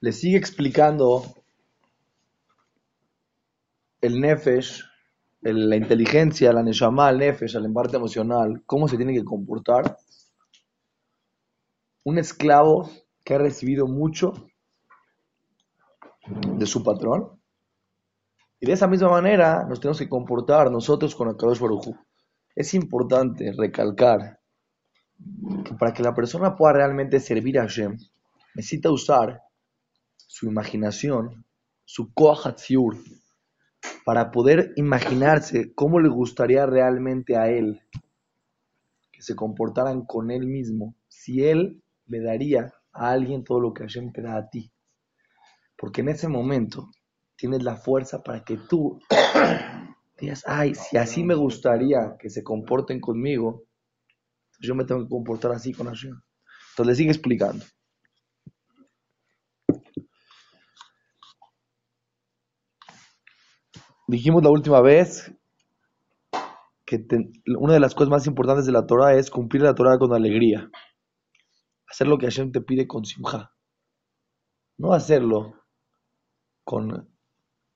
le sigue explicando el Nefesh, la inteligencia, la Neshama, el Nefesh, el parte emocional, cómo se tiene que comportar un esclavo que ha recibido mucho de su patrón. Y de esa misma manera nos tenemos que comportar nosotros con Akadosh Baruj Hu. Es importante recalcar que para que la persona pueda realmente servir a Hashem, necesita usar su imaginación, su Koach Hatziur, para poder imaginarse cómo le gustaría realmente a él que se comportaran con él mismo si él le daría a alguien todo lo que Hashem te da a ti. Porque en ese momento tienes la fuerza para que tú digas, ay, si así me gustaría que se comporten conmigo, yo me tengo que comportar así con Hashem. Entonces le sigue explicando. Dijimos la última vez que una de las cosas más importantes de la Torah es cumplir la Torah con alegría. Hacer lo que Hashem te pide con simja. No hacerlo con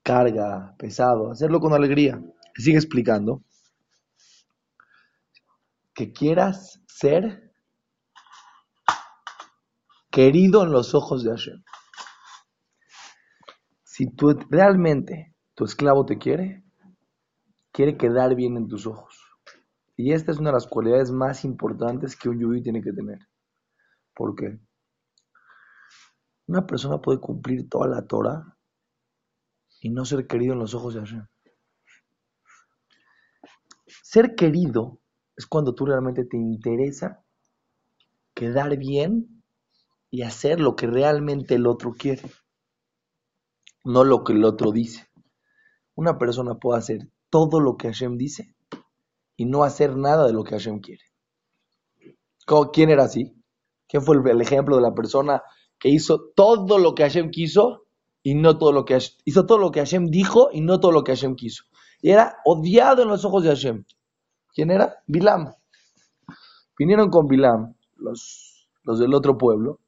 carga, pesado, hacerlo con alegría. Sigue explicando que quieras ser querido en los ojos de Hashem. Si tú realmente tu esclavo te quiere, quiere quedar bien en tus ojos. Y esta es una de las cualidades más importantes que un yudí tiene que tener. ¿Por qué? Una persona puede cumplir toda la Torah y no ser querido en los ojos de Hashem. Ser querido es cuando tú realmente te interesa quedar bien y hacer lo que realmente el otro quiere, no lo que el otro dice. Una persona puede hacer todo lo que Hashem dice y no hacer nada de lo que Hashem quiere. ¿Cómo- ¿Quién era así? ¿Quién fue el, ejemplo de la persona que hizo todo lo que Hashem quiso y no todo lo que Hash- hizo todo lo que Hashem dijo y no todo lo que Hashem quiso? Y era odiado en los ojos de Hashem. ¿Quién era? Bilam. Vinieron con Bilam, los, los del otro pueblo,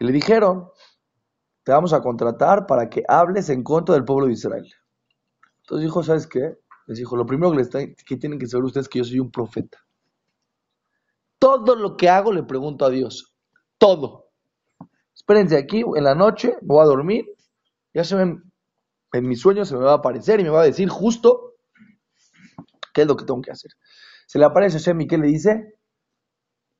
y le dijeron, te vamos a contratar para que hables en contra del pueblo de Israel. Entonces dijo, ¿sabes qué? Les dijo, lo primero que, que tienen que saber ustedes es que yo soy un profeta. Todo lo que hago le pregunto a Dios. Todo. Espérense aquí, en la noche, me voy a dormir, ya se ven, en mis sueños se me va a aparecer y me va a decir justo qué es lo que tengo que hacer. Se le aparece a Hashem y ¿qué le dice?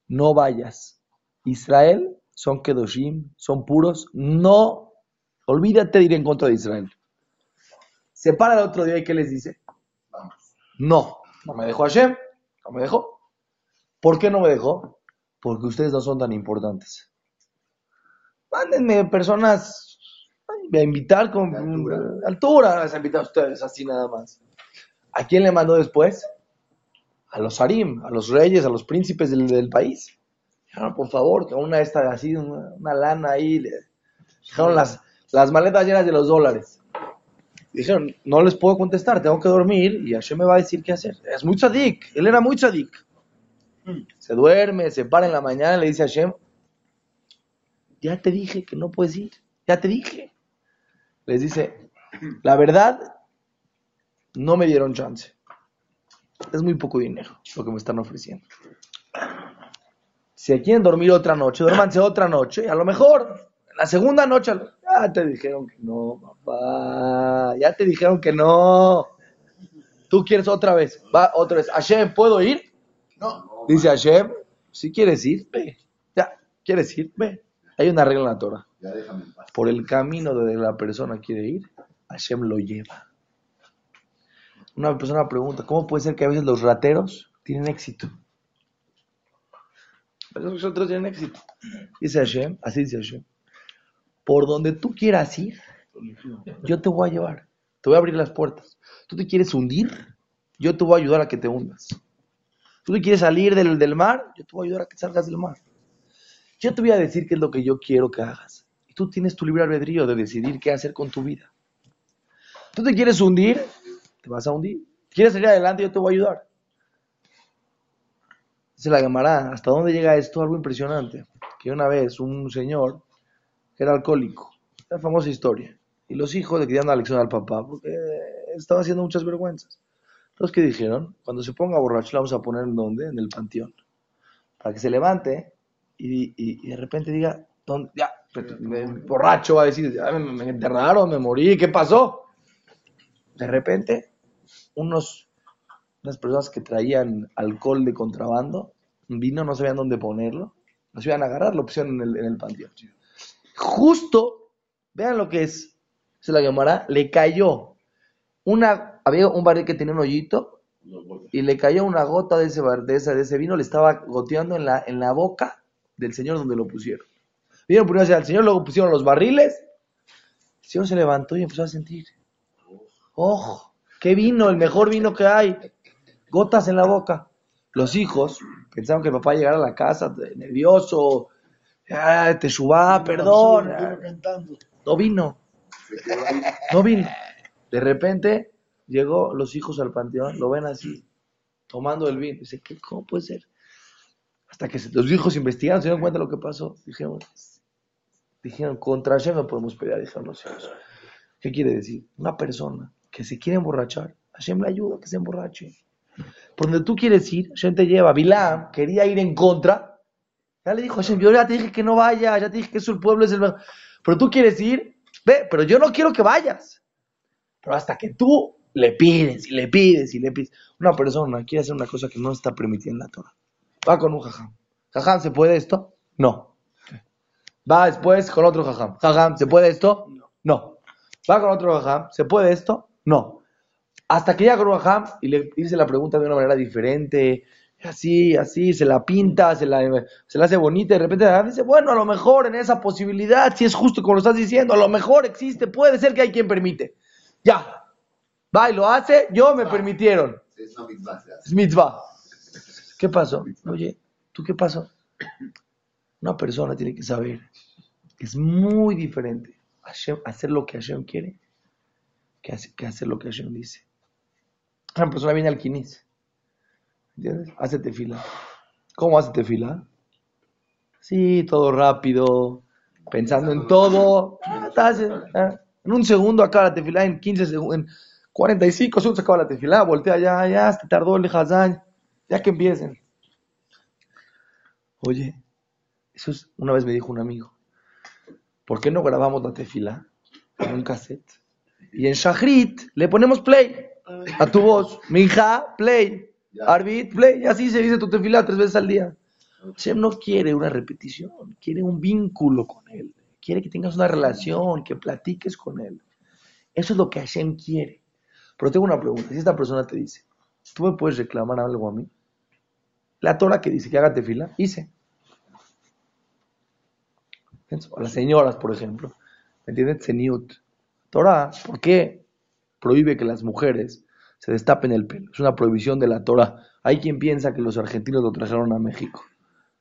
No vayas. Israel son Kedoshim, son puros, no, olvídate de ir en contra de Israel. Se para el otro día y ¿qué les dice? No, no me dejó Hashem, no me dejó. ¿Por qué no me dejó? Porque ustedes no son tan importantes. Mándenme personas a invitar con De altura. de altura, les a invitar a ustedes así nada más. ¿A quién le mandó después? A los harim, a los reyes, a los príncipes del, del país. Dijeron, por favor, que una esta así, una, una lana ahí. le- Dijeron las, las maletas llenas de los dólares. Dijeron, no les puedo contestar, tengo que dormir y Hashem me va a decir qué hacer. Es muy tzadik, él era muy tzadik. Se duerme, se para en la mañana y le dice a Hashem, ya te dije que no puedes ir, ya te dije. Les dice, la verdad, no me dieron chance. Es muy poco dinero lo que me están ofreciendo. Si quieren dormir otra noche, duérmanse otra noche. A lo mejor, la segunda noche, ya te dijeron que no, papá. Ya te dijeron que no. Tú quieres otra vez. Va otra vez. Hashem, ¿puedo ir? No. Dice Hashem, si quieres ir, ve. Ya, ¿quieres ir? Ve. Hay una regla en la Torah. Ya déjame en paz. Por el camino donde la persona quiere ir, Hashem lo lleva. Una persona pregunta, ¿cómo puede ser que a veces los rateros tienen éxito? Rateros tienen éxito. Dice Hashem, así dice Hashem, por donde tú quieras ir, yo te voy a llevar. Te voy a abrir las puertas. Tú te quieres hundir, yo te voy a ayudar a que te hundas. Tú te quieres salir del, del mar, yo te voy a ayudar a que salgas del mar. Yo te voy a decir qué es lo que yo quiero que hagas. Y tú tienes tu libre albedrío de decidir qué hacer con tu vida. Tú te quieres hundir, te vas a hundir. ¿Quieres salir adelante? Yo te voy a ayudar. Dice la Gemara, ¿hasta dónde llega esto? Algo impresionante. Que una vez un señor era alcohólico. La famosa historia. Y los hijos le querían dar lección al papá porque estaba haciendo muchas vergüenzas. Entonces, ¿qué dijeron? Cuando se ponga borracho, le vamos a poner en dónde? En el panteón. Para que se levante y, de repente diga, ¿dónde? Ya, borracho va a decir, me, me enterraron, me morí, ¿qué pasó? De repente, unos, unas personas que traían alcohol de contrabando, vino, no sabían dónde ponerlo, nos iban a agarrar, lo pusieron en el, en el panteón. Justo, vean lo que es, se la llamará, le cayó una, había un barril que tenía un hoyito y le cayó una gota de ese, de ese, de ese vino, le estaba goteando en la, en la boca del señor donde lo pusieron. Vieron primero al señor, luego pusieron los barriles. El señor se levantó y empezó a sentir. ¡Ojo! ¿Qué vino? El mejor vino que hay. Gotas en la boca. Los hijos pensaron que el papá llegara a la casa nervioso. te subá, perdón. No vino. No vino. De repente llegó los hijos al panteón, lo ven así, tomando el vino. Dice, ¿qué, ¿cómo puede ser? Hasta que los hijos investigaron, se dieron cuenta de lo que pasó. Dijeron, dijeron contra Hashem no podemos pelear, dijeron los hijos. ¿Qué quiere decir? Una persona que se quiere emborrachar, Hashem le ayuda a que se emborrache. Por donde tú quieres ir, Hashem te lleva. Bilam quería ir en contra. Ya le dijo Hashem, yo ya te dije que no vaya, ya te dije que el pueblo es el mejor. Pero tú quieres ir, ve, pero yo no quiero que vayas. Pero hasta que tú le pides y le pides y le pides. Una persona quiere hacer una cosa que no está permitida en la Torah. Va con un jajam. Jajam, ¿se puede esto? No. Va después con otro jajam. Jajam, ¿se puede esto? No. Va con otro jajam. ¿Se puede esto? No. Hasta que llega jajam y le dice la pregunta de una manera diferente, así, así, se la pinta, se la, se la hace bonita, y de repente dice, bueno, a lo mejor en esa posibilidad, si es justo como lo estás diciendo, a lo mejor existe, puede ser que hay quien permite. Ya. Va y lo hace, yo me permitieron. Es mitzvah. ¿Qué pasó? Oye, ¿tú qué pasó? Una persona tiene que saber que es muy diferente hacer lo que Hashem quiere que hacer, lo que Hashem dice. Una persona viene al quinis. ¿Entiendes? Hace tefila. ¿Cómo hace tefila? Sí, todo rápido, pensando en todo. Ah, en un segundo acaba la tefilá, en 15 segundos, en 45 segundos acaba la tefilá, voltea ya, ya, se tardó el hazán, ya que empiecen. Oye, eso es, una vez me dijo un amigo, ¿por qué no grabamos la tefilá en un cassette? Y en Shahrit le ponemos play a tu voz, mi hija, play, Arbit, play, y así se dice tu tefilá tres veces al día. Hashem no quiere una repetición, quiere un vínculo con él quiere que tengas una relación, que platiques con él. Eso es lo que Hashem quiere. Pero tengo una pregunta. Si esta persona te dice, ¿tú me puedes reclamar algo a mí? La Torah que dice que haga tefila, hice. A las señoras, por ejemplo. ¿Me entiendes? Zeniut. Torah, ¿por qué prohíbe que las mujeres se destapen el pelo? Es una prohibición de la Torah. Hay quien piensa que los argentinos lo trajeron a México.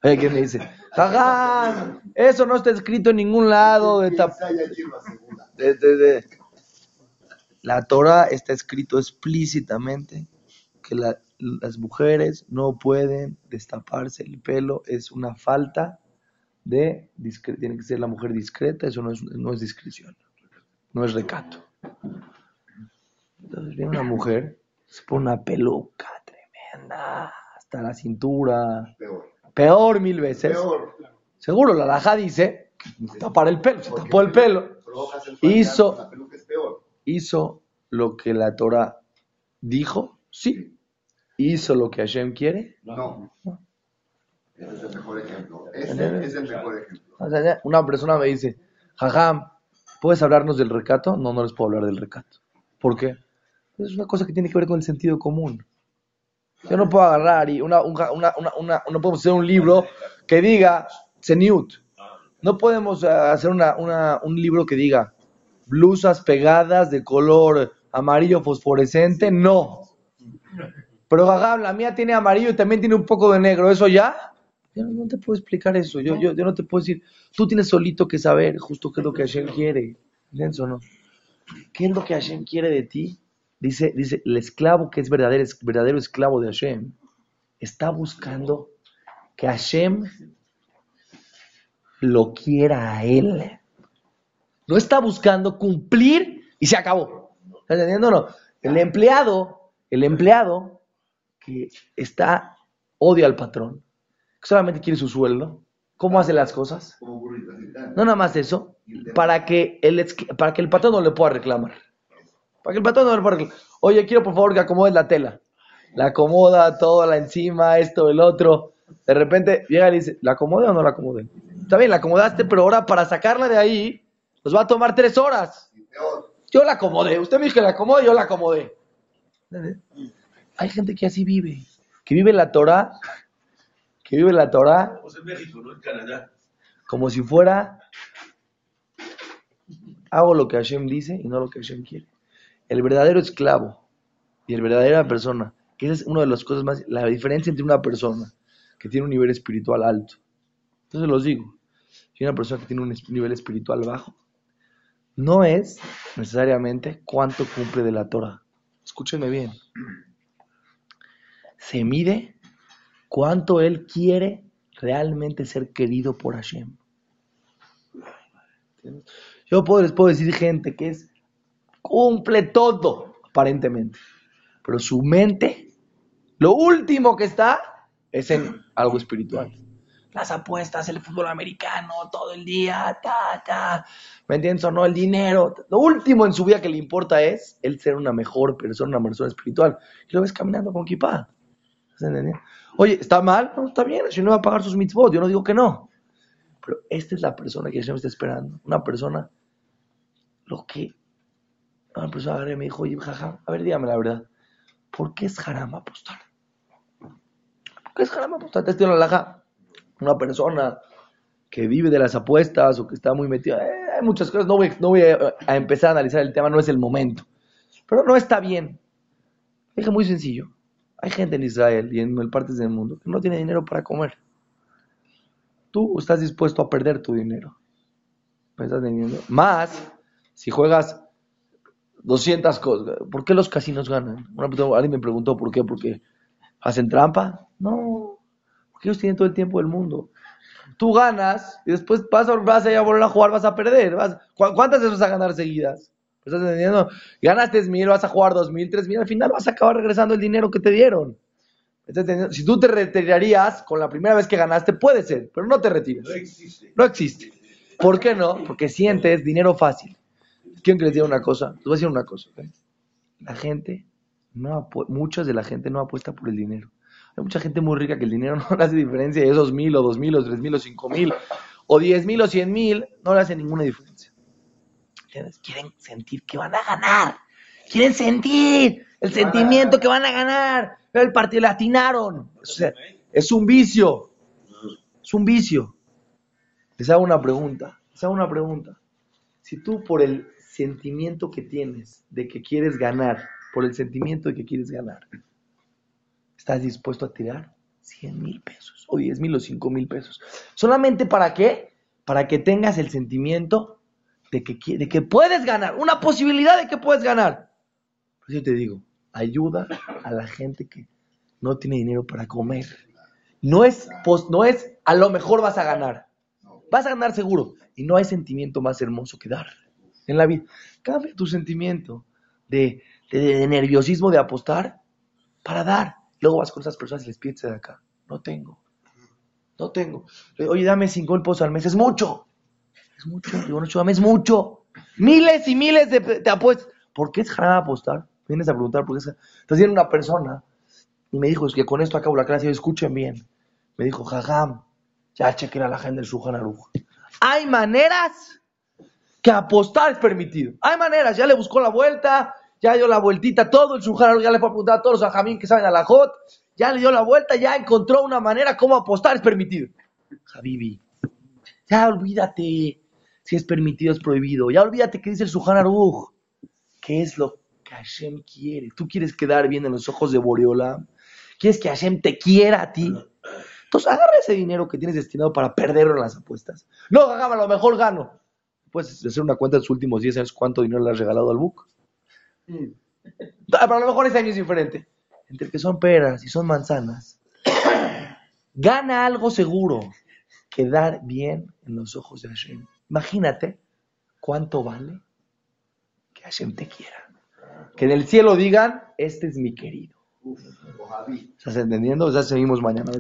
Hay quien me dice, jaja, eso no está escrito en ningún lado. De, la Torah está escrito explícitamente que las mujeres no pueden destaparse el pelo, es una falta de, tiene que ser la mujer discreta, eso no es, no es discreción, no es recato. Entonces viene una mujer, se pone una peluca tremenda, hasta la cintura. Peor mil veces. Seguro, la laja dice, tapar el pelo, se tapó el pelo. Hizo, hizo lo que la Torah dijo, sí. Hizo lo que Hashem quiere. No. Ese es el mejor ejemplo. Ese es el mejor ejemplo. Una persona me dice, jajam, ¿puedes hablarnos del recato? No, no les puedo hablar del recato. ¿Por qué? Es una cosa que tiene que ver con el sentido común. Yo no puedo agarrar y una, una, una, no podemos hacer un libro que diga Zeniut. No podemos eh, hacer un libro que diga blusas pegadas de color amarillo fosforescente. No. Pero la mía tiene amarillo y también tiene un poco de negro. ¿Eso ya? Yo no te puedo explicar eso. Yo, yo, yo no te puedo decir. Tú tienes solito que saber justo qué es lo que Hashem quiere. ¿Entiendes no? ¿Qué es lo que Hashem quiere de ti? Dice, dice, el esclavo que es verdadero, verdadero esclavo de Hashem, está buscando que Hashem lo quiera a él. No está buscando cumplir y se acabó. ¿Estás entendiendo no? El empleado, el empleado que está, odia al patrón, que solamente quiere su sueldo, ¿cómo hace las cosas? No nada más eso, para que el, para que el patrón no le pueda reclamar. Para que el patrón no le pueda reclamar. Oye, quiero por favor que acomodes la tela. La acomoda toda la encima, esto, el otro. De repente llega y le dice, ¿la acomode o no la acomode? Está bien, la acomodaste, pero ahora para sacarla de ahí nos va a tomar tres horas. Yo la acomodé. Usted me dijo que la acomode, yo la acomodé. Hay gente que así vive. Que vive la Torah. Que vive la Torah. en México, no en Canadá. Como si fuera. Hago lo que Hashem dice y no lo que Hashem quiere. El verdadero esclavo y el verdadera persona, que esa es una de las cosas más, la diferencia entre una persona que tiene un nivel espiritual alto. Entonces los digo, si una persona que tiene un nivel espiritual bajo, no es necesariamente cuánto cumple de la Torah. Escúchenme bien. Se mide cuánto él quiere realmente ser querido por Hashem. Yo puedo, les puedo decir gente que es cumple todo, aparentemente. Pero su mente, lo último que está es en algo espiritual. Las apuestas, el fútbol americano, todo el día, ta, ta. ¿Me entiendes o no? El dinero. Lo último en su vida que le importa es el ser una mejor persona, una persona espiritual. Y lo ves caminando con kipá. Oye, ¿está mal? No, está bien. Si no va a pagar sus mitzvot, yo no digo que no. Pero esta es la persona que Hashem está esperando. Una persona, lo que. Una persona me dijo, jaja, a ver, dígame la verdad. ¿Por qué es haram apostar? ¿Por qué es haram apostar? Te estoy en la Una persona que vive de las apuestas o que está muy metida. Eh, hay muchas cosas. No voy, a, empezar a analizar el tema, no es el momento. Pero no está bien. Es muy sencillo. Hay gente en Israel y en partes del mundo que no tiene dinero para comer. Tú estás dispuesto a perder tu dinero. ¿Me estás? Más si juegas 200 cosas. ¿Por qué los casinos ganan? alguien me preguntó por qué, porque hacen trampa. No, porque ellos tienen todo el tiempo del mundo. Tú ganas y después vas, vas a, ir a volver a jugar, vas a perder. Vas, ¿Cuántas veces vas a ganar seguidas? ¿Estás entendiendo? Ganaste mil, vas a jugar dos mil, tres mil, al final vas a acabar regresando el dinero que te dieron. Si tú te retirarías con la primera vez que ganaste, puede ser, pero no te retiras. No existe. No existe. ¿Por qué no? Porque sientes dinero fácil. Quiero que les diga una cosa. Les voy a decir una cosa. La gente, no muchas de la gente no apuesta por el dinero. Hay mucha gente muy rica que el dinero no le hace diferencia. Y esos mil o dos mil o tres mil o cinco mil o diez mil o cien mil no le hace ninguna diferencia. Quieren sentir que van a ganar. Quieren sentir el sentimiento que van a ganar. Pero el partido le atinaron. es un vicio. Es un vicio. Les hago una pregunta. Les hago una pregunta. Si tú por el sentimiento que tienes de que quieres ganar, por el sentimiento de que quieres ganar, estás dispuesto a tirar 100 mil pesos, o 10 mil o 5 mil pesos. ¿Solamente para qué? Para que tengas el sentimiento de que, de que puedes ganar, una posibilidad de que puedes ganar. Por eso te digo, ayuda a la gente que no tiene dinero para comer. No es, no es a lo mejor vas a ganar. Vas a ganar seguro. Y no hay sentimiento más hermoso que dar en la vida. Cambia tu sentimiento de, nerviosismo de apostar para dar. Luego vas con esas personas y les pides de acá. No tengo. No tengo. Oye, dame cinco pesos al mes. Es mucho. Es mucho. Digo, no, dame, es mucho. Miles y miles de, de apuestas. ¿Por qué es jarada apostar? Vienes a preguntar por qué Entonces viene una persona y me dijo, es que con esto acabo la clase, escuchen bien. Me dijo, jajam, ya chequen a la gente del Sujan Hay maneras que apostar es permitido. Hay maneras, ya le buscó la vuelta, ya dio la vueltita, todo el Shulchan ya le fue a preguntar a todos los ajamín que saben a la Jot, ya le dio la vuelta, ya encontró una manera como apostar es permitido. Habibi, ya olvídate si es permitido es prohibido, ya olvídate que dice el Shulchan Aruch, que es lo que Hashem quiere. Tú quieres quedar bien en los ojos de Boreola, quieres que Hashem te quiera a ti. Entonces agarra ese dinero que tienes destinado para perderlo en las apuestas. No, a lo mejor gano puedes hacer una cuenta de sus últimos 10 años cuánto dinero le has regalado al book. Mm. Pero a lo mejor ese año es diferente. Entre que son peras y son manzanas, gana algo seguro, quedar bien en los ojos de Hashem. Imagínate ¿Cuánto vale que Hashem te quiera? Que en el cielo digan, este es mi querido. ¿Estás entendiendo? Ya seguimos mañana.